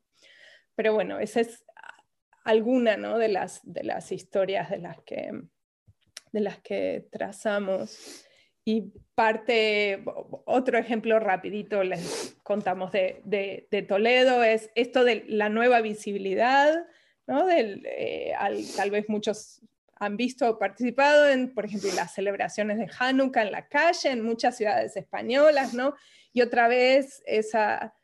Pero bueno, esa es alguna ¿no? de, las, de las historias de las, que, de las que trazamos. Y parte, otro ejemplo rapidito les contamos de, de, Toledo, es esto de la nueva visibilidad, ¿no? Del, eh, tal vez muchos han visto o participado en, por ejemplo, las celebraciones de Hanukkah en la calle, en muchas ciudades españolas, ¿no? Y otra vez esa,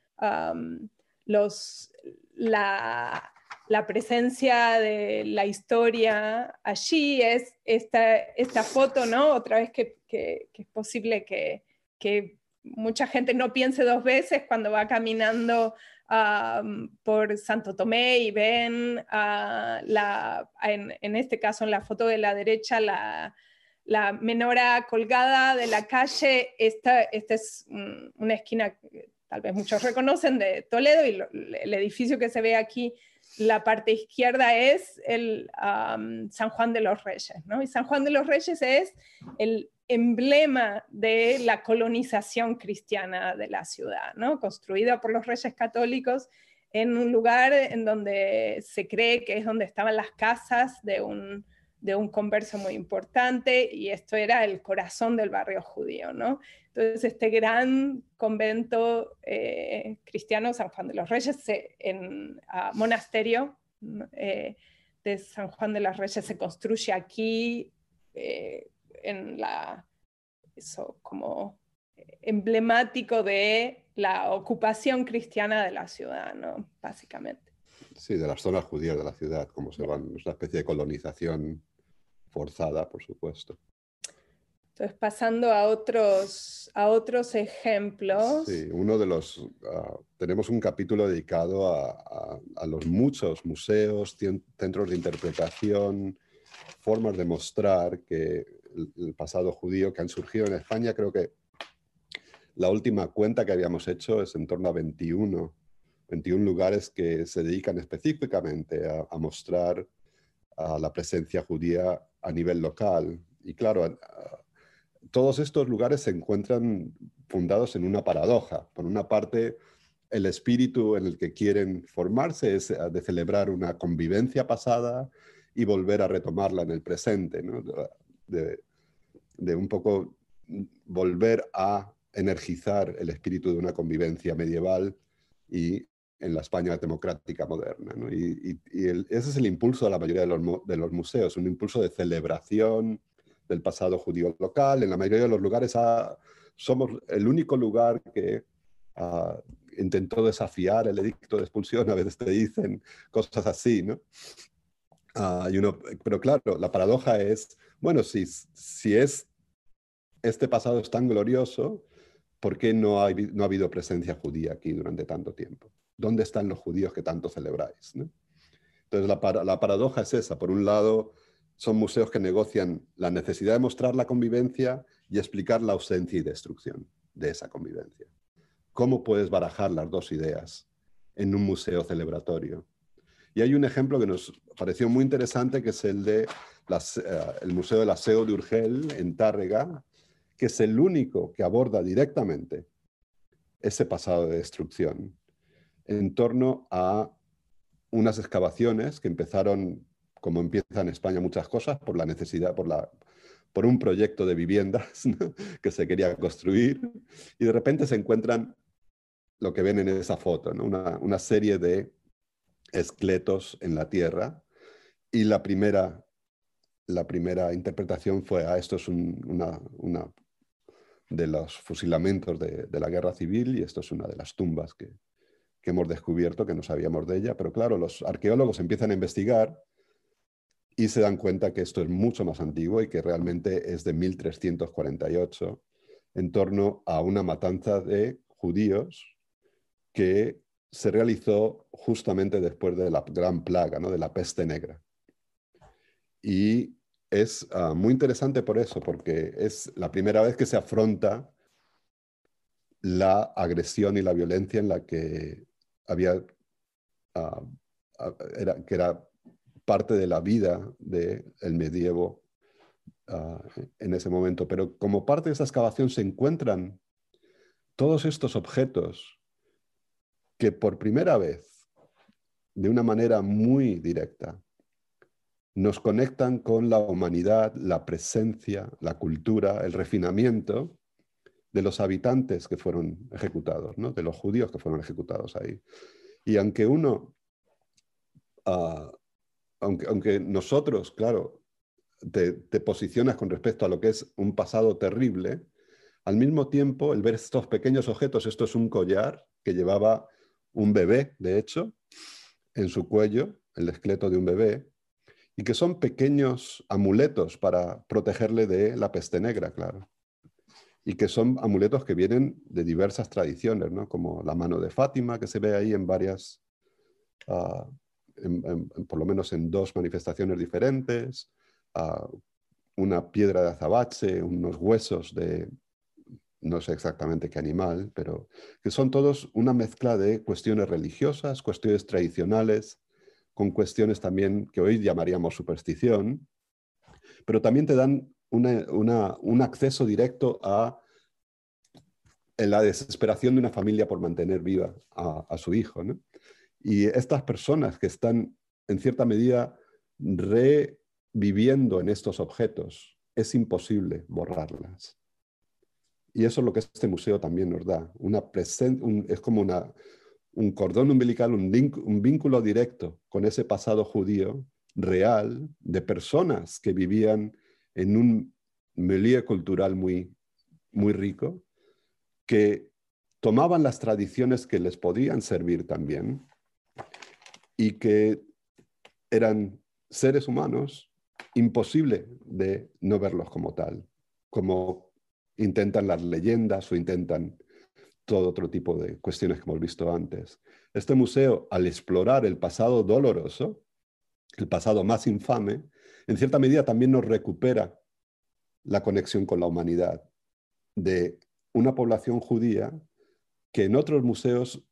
los, la, la, presencia de la historia allí es esta, esta foto, ¿no? Otra vez que, que, es posible que, mucha gente no piense dos veces cuando va caminando por Santo Tomé y ven en, este caso en la foto de la derecha la, la menora colgada de la calle. Esta, esta es una esquina que tal vez muchos reconocen de Toledo y el edificio que se ve aquí, la parte izquierda es el San Juan de los Reyes. ¿no? Y San Juan de los Reyes es el emblema de la colonización cristiana de la ciudad, construida por los reyes católicos en un lugar en donde se cree que es donde estaban las casas de un, de un converso muy importante y esto era el corazón del barrio judío. Entonces este gran convento eh, cristiano, San Juan de los Reyes, monasterio eh, de San Juan de los Reyes se construye aquí eh, en la, eso como emblemático de la ocupación cristiana de la ciudad, ¿no? Básicamente. Sí, de las zonas judías de la ciudad, como se van, es una especie de colonización forzada, por supuesto. Entonces, pasando a otros, a otros ejemplos. Sí, uno de los. Ah, tenemos un capítulo dedicado a, los muchos museos, centros de interpretación, formas de mostrar que el, pasado judío que han surgido en España. Creo que la última cuenta que habíamos hecho es en torno a 21, 21 lugares que se dedican específicamente a, mostrar a la presencia judía a nivel local. Y claro, todos estos lugares se encuentran fundados en una paradoja. Por una parte, el espíritu en el que quieren formarse es eh, de celebrar una convivencia pasada y volver a retomarla en el presente, de, un poco volver a energizar el espíritu de una convivencia medieval y en la España democrática moderna. Y, ese es el impulso de la mayoría de los, de los, museos, un impulso de celebración del pasado judío local. En la mayoría de los lugares ah, somos el único lugar que ah, intentó desafiar el edicto de expulsión, a veces te dicen cosas así, ¿no? Ah, uno, pero claro, la paradoja es, bueno, si, si es, este pasado es tan glorioso, ¿por qué no ha, no ha habido presencia judía aquí durante tanto tiempo? ¿Dónde están los judíos que tanto celebráis? Entonces la, la, paradoja es esa. Por un lado, son museos que negocian la necesidad de mostrar la convivencia y explicar la ausencia y destrucción de esa convivencia. ¿Cómo puedes barajar las dos ideas en un museo celebratorio? Y hay un ejemplo que nos pareció muy interesante, que es el de eh, el Museo del Aseo de Urgel en Tárrega, que es el único que aborda directamente ese pasado de destrucción en torno a unas excavaciones que empezaron, como empieza en España muchas cosas, por la necesidad, por, la, por un proyecto de viviendas que se quería construir, y de repente se encuentran lo que ven en esa foto, una, serie de esqueletos en la tierra, y la primera, la primera interpretación fue, ah, esto es una, una, de los fusilamientos de, de la guerra civil y esto es una de las tumbas que, que hemos descubierto que no sabíamos de ella, pero claro, los arqueólogos empiezan a investigar y se dan cuenta que esto es mucho más antiguo y que realmente es de 1348, en torno a una matanza de judíos que se realizó justamente después de la gran plaga, ¿no? de la peste negra. Y es ah, muy interesante por eso, porque es la primera vez que se afronta la agresión y la violencia en la que había, ah, ah, era, que era parte de la vida del medievo ah, en ese momento. Pero como parte de esa excavación se encuentran todos estos objetos que por primera vez, de una manera muy directa, nos conectan con la humanidad, la presencia, la cultura, el refinamiento de los habitantes que fueron ejecutados, ¿no? de los judíos que fueron ejecutados ahí. Y aunque uno, ah, aunque, aunque, nosotros, claro, te, posicionas con respecto a lo que es un pasado terrible, al mismo tiempo, el ver estos pequeños objetos, esto es un collar que llevaba un bebé, de hecho, en su cuello, el esqueleto de un bebé, y que son pequeños amuletos para protegerle de la peste negra, claro y que son amuletos que vienen de diversas tradiciones, ¿no? como la mano de Fátima, que se ve ahí en varias, ah, por lo menos en dos manifestaciones diferentes, ah, una piedra de azabache, unos huesos de, no sé exactamente qué animal, pero que son todos una mezcla de cuestiones religiosas, cuestiones tradicionales, con cuestiones también que hoy llamaríamos superstición, pero también te dan un acceso directo a la desesperación de una familia por mantener viva a, su hijo. Y estas personas que están, en cierta medida, reviviendo en estos objetos, es imposible borrarlas. Y eso es lo que este museo también nos da. Una es como una, un cordón umbilical, un, vínculo directo con ese pasado judío real de personas que vivían en un milieu cultural muy, muy rico, que tomaban las tradiciones que les podían servir también y que eran seres humanos imposible de no verlos como tal. como intentan las leyendas o intentan todo otro tipo de cuestiones que hemos visto antes. Este museo, al explorar el pasado doloroso, el pasado más infame, en cierta medida también nos recupera la conexión con la humanidad de una población judía que en otros museos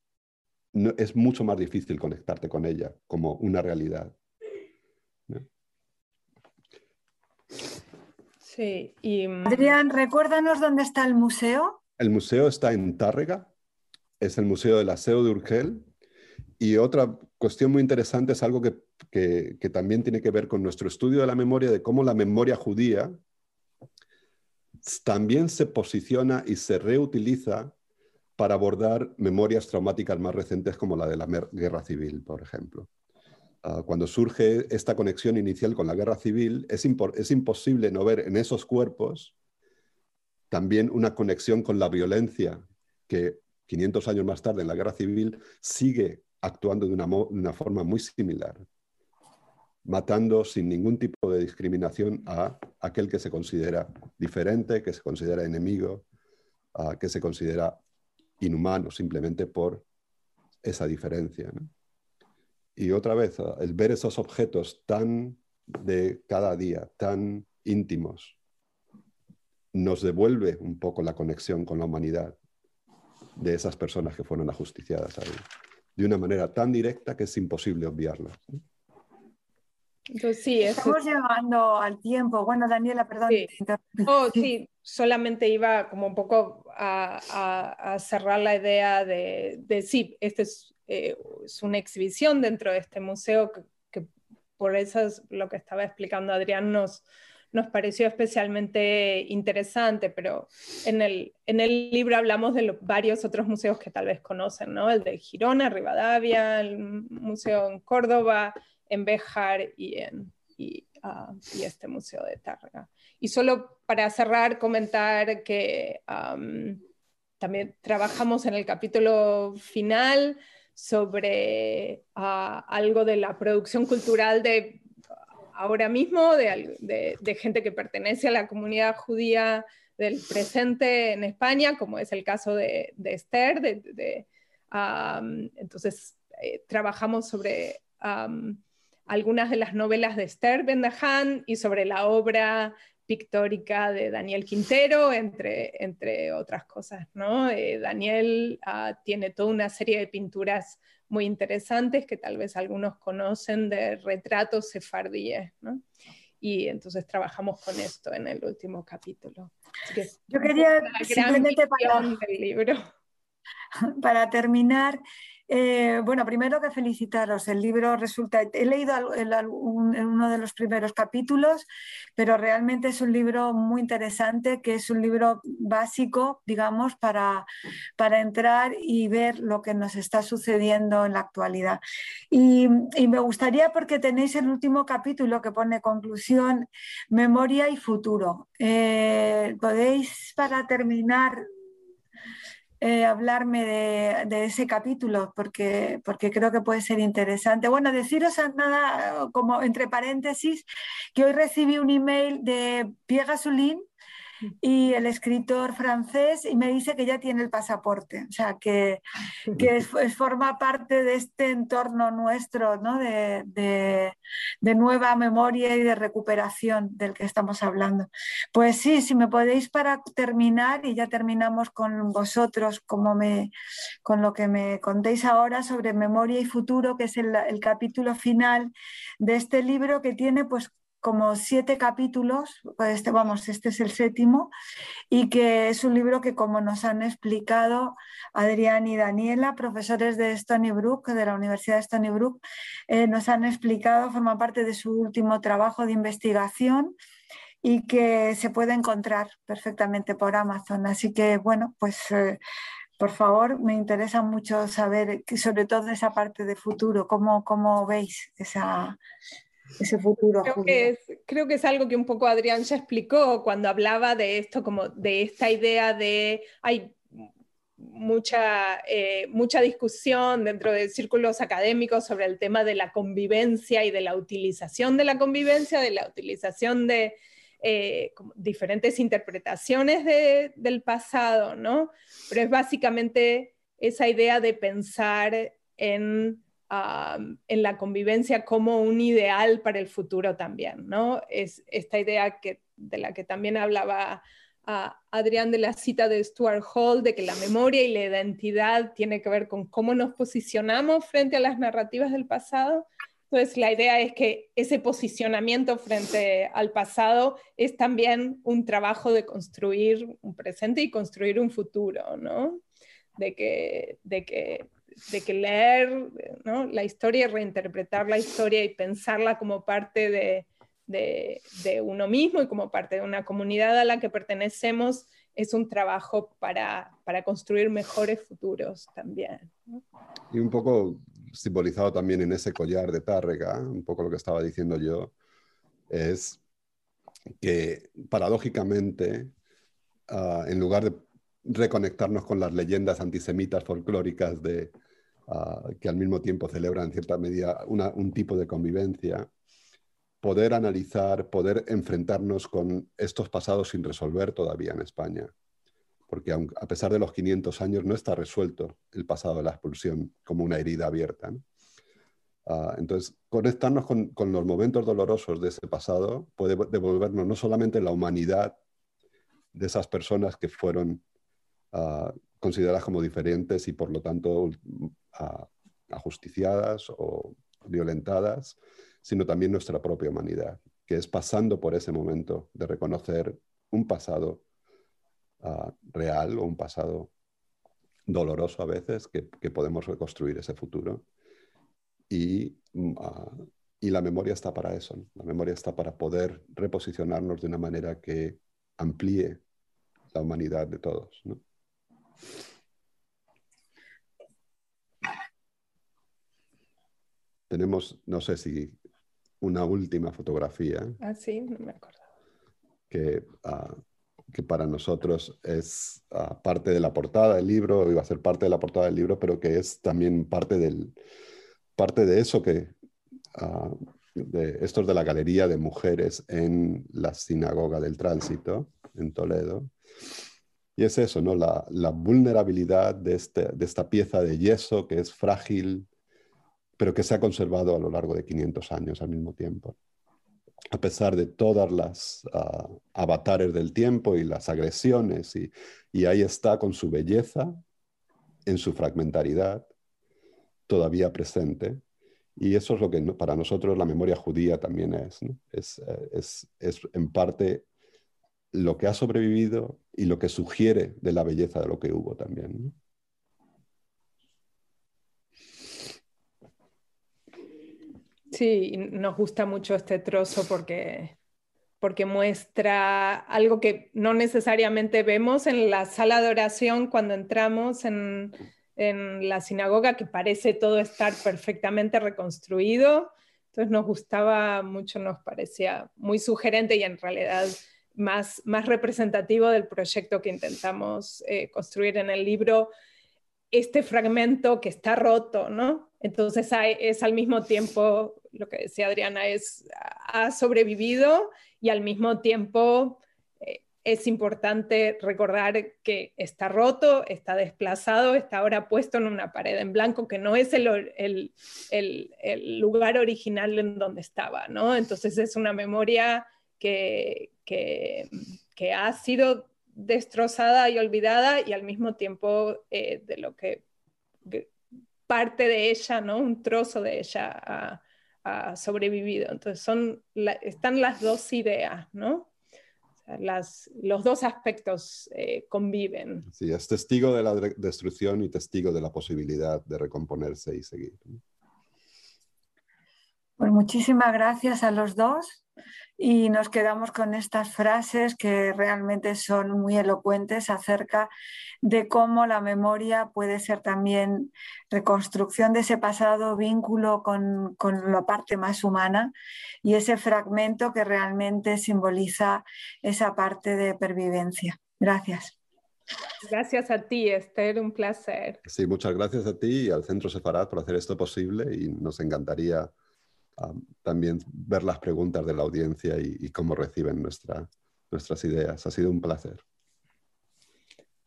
es mucho más difícil conectarte con ella como una realidad. Sí, y... Mm, Adrián, recuérdanos dónde está el museo. El museo está en Tárrega, es el Museo del Aseo de Urgel. Y otra cuestión muy interesante es algo que, que también tiene que ver con nuestro estudio de la memoria, de cómo la memoria judía también se posiciona y se reutiliza para abordar memorias traumáticas más recientes como la de la guerra civil, por ejemplo. Ah, cuando surge esta conexión inicial con la guerra civil, es, es imposible no ver en esos cuerpos también una conexión con la violencia que 500 años más tarde en la guerra civil sigue actuando de una, una forma muy similar, matando sin ningún tipo de discriminación a aquel que se considera diferente, que se considera enemigo, a que se considera inhumano simplemente por esa diferencia. Y otra vez, el ver esos objetos tan de cada día, tan íntimos, nos devuelve un poco la conexión con la humanidad de esas personas que fueron ajusticiadas ahí, de una manera tan directa que es imposible obviarlas. Entonces, sí, Estamos llegando al tiempo. Bueno, Daniela, perdón. Sí. Oh, sí, solamente iba como un poco a, cerrar la idea de, de sí, este es eh, es una exhibición dentro de este museo que, por eso es lo que estaba explicando Adrián nos, nos pareció especialmente interesante, pero en el, en el libro hablamos de varios otros museos que tal vez conocen, ¿no? El de Girona, Rivadavia, el museo en Córdoba, en Béjar y, en, y, ah, este museo de Targa. Y solo para cerrar, comentar que también trabajamos en el capítulo final sobre ah, algo de la producción cultural de ahora mismo, de, gente que pertenece a la comunidad judía del presente en España, como es el caso de, Esther. entonces, eh, trabajamos sobre algunas de las novelas de Esther Bendahan y sobre la obra pictórica de Daniel Quintero, entre, entre otras cosas. Eh, Daniel ah, tiene toda una serie de pinturas muy interesantes que tal vez algunos conocen de retratos sefardíes. ¿no? Y entonces trabajamos con esto en el último capítulo. Yo quería simplemente para, del libro. para terminar, eh, bueno, primero que felicitaros. El libro resulta, he leído uno de los primeros capítulos, pero realmente es un libro muy interesante, que es un libro básico, digamos, para, para entrar y ver lo que nos está sucediendo en la actualidad. Y, me gustaría, porque tenéis el último capítulo que pone conclusión, memoria y futuro. Eh, ¿Podéis, para terminar, eh, hablarme de, ese capítulo porque, porque creo que puede ser interesante. Bueno, deciros nada, como entre paréntesis, que hoy recibí un email de Pierre Gasolin y el escritor francés y me dice que ya tiene el pasaporte, o sea, que, que forma parte de este entorno nuestro, ¿no? de, de, nueva memoria y de recuperación del que estamos hablando. Pues sí, si me podéis para terminar, y ya terminamos con vosotros, como me, con lo que me contéis ahora sobre memoria y futuro, que es el, el capítulo final de este libro que tiene pues como siete capítulos, pues este, vamos, este es el séptimo, y que es un libro que como nos han explicado Adrián y Daniela, profesores de Stony Brook, de la Universidad de Stony Brook, eh, nos han explicado, forma parte de su último trabajo de investigación y que se puede encontrar perfectamente por Amazon. Así que, bueno, pues... Eh, por favor, me interesa mucho saber, sobre todo esa parte de futuro, cómo, cómo veis esa, ese futuro. Creo que, es, creo que es algo que un poco Adrián ya explicó cuando hablaba de esto, como de esta idea de, hay mucha, eh, mucha discusión dentro de círculos académicos sobre el tema de la convivencia y de la utilización de la convivencia, de la utilización de eh, diferentes interpretaciones del pasado, ¿no? Pero es básicamente esa idea de pensar en, en la convivencia como un ideal para el futuro también, ¿no? Es esta idea que, de la que también hablaba a Adrián de la cita de Stuart Hall, de que la memoria y la identidad tiene que ver con cómo nos posicionamos frente a las narrativas del pasado. Entonces, la idea es que ese posicionamiento frente al pasado es también un trabajo de construir un presente y construir un futuro, ¿no? De que, de que, de que leer ¿no? la historia, reinterpretar la historia y pensarla como parte de, de, uno mismo y como parte de una comunidad a la que pertenecemos es un trabajo para, para construir mejores futuros también. Y un poco simbolizado también en ese collar de Tárrega, un poco lo que estaba diciendo yo, es que paradójicamente, ah, en lugar de reconectarnos con las leyendas antisemitas folclóricas de, ah, que al mismo tiempo celebran en cierta medida un tipo de convivencia, poder analizar, poder enfrentarnos con estos pasados sin resolver todavía en España. Porque a pesar de los 500 años no está resuelto el pasado de la expulsión como una herida abierta. Ah, entonces, conectarnos con, los momentos dolorosos de ese pasado puede devolvernos no solamente la humanidad de esas personas que fueron ah, consideradas como diferentes y por lo tanto uh, ajusticiadas o violentadas, sino también nuestra propia humanidad, que es pasando por ese momento de reconocer un pasado ah, real o un pasado doloroso a veces, que, podemos reconstruir ese futuro. Y, mm, ah, y, la memoria está para eso, la memoria está para poder reposicionarnos de una manera que amplíe la humanidad de todos. Tenemos, no sé si una última fotografía. Ah, sí, no me acuerdo. Que, ah, que para nosotros es ah, parte de la portada del libro, iba a ser parte de la portada del libro, pero que es también parte, del, parte de eso que, uh, de, esto de la galería de mujeres en la sinagoga del tránsito en Toledo. Y es eso, ¿no? La, vulnerabilidad de, este, de esta pieza de yeso que es frágil, pero que se ha conservado a lo largo de 500 años al mismo tiempo. A pesar de todas las ah, avatares del tiempo y las agresiones, y, ahí está con su belleza, en su fragmentaridad, todavía presente. Y eso es lo que para nosotros la memoria judía también es. Es, es, es, en parte lo que ha sobrevivido y lo que sugiere de la belleza de lo que hubo también. Sí, nos gusta mucho este trozo porque, porque muestra algo que no necesariamente vemos en la sala de oración cuando entramos en, en la sinagoga, que parece todo estar perfectamente reconstruido. Entonces nos gustaba mucho, nos parecía muy sugerente y en realidad más, más representativo del proyecto que intentamos eh, construir en el libro, este fragmento que está roto, ¿no? Entonces es al mismo tiempo, lo que decía Adriana, es, ha sobrevivido y al mismo tiempo eh, es importante recordar que está roto, está desplazado, está ahora puesto en una pared en blanco que no es el, el, lugar original en donde estaba, ¿no? Entonces es una memoria que, que, ha sido destrozada y olvidada y al mismo tiempo eh, de lo que parte de ella, ¿no? Un trozo de ella ha, sobrevivido. Entonces son están las dos ideas, ¿no? las, los dos aspectos eh, conviven. Sí, es testigo de la destrucción y testigo de la posibilidad de recomponerse y seguir. Pues muchísimas gracias a los dos y nos quedamos con estas frases que realmente son muy elocuentes acerca de cómo la memoria puede ser también reconstrucción de ese pasado, vínculo con, con la parte más humana y ese fragmento que realmente simboliza esa parte de pervivencia. Gracias. Gracias a ti, Esther, un placer. Sí, muchas gracias a ti y al Centro Separat por hacer esto posible y nos encantaría también ver las preguntas de la audiencia y, cómo reciben nuestras ideas. Ha sido un placer.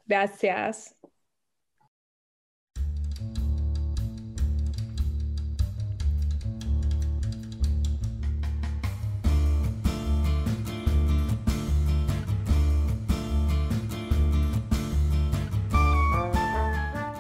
Gracias.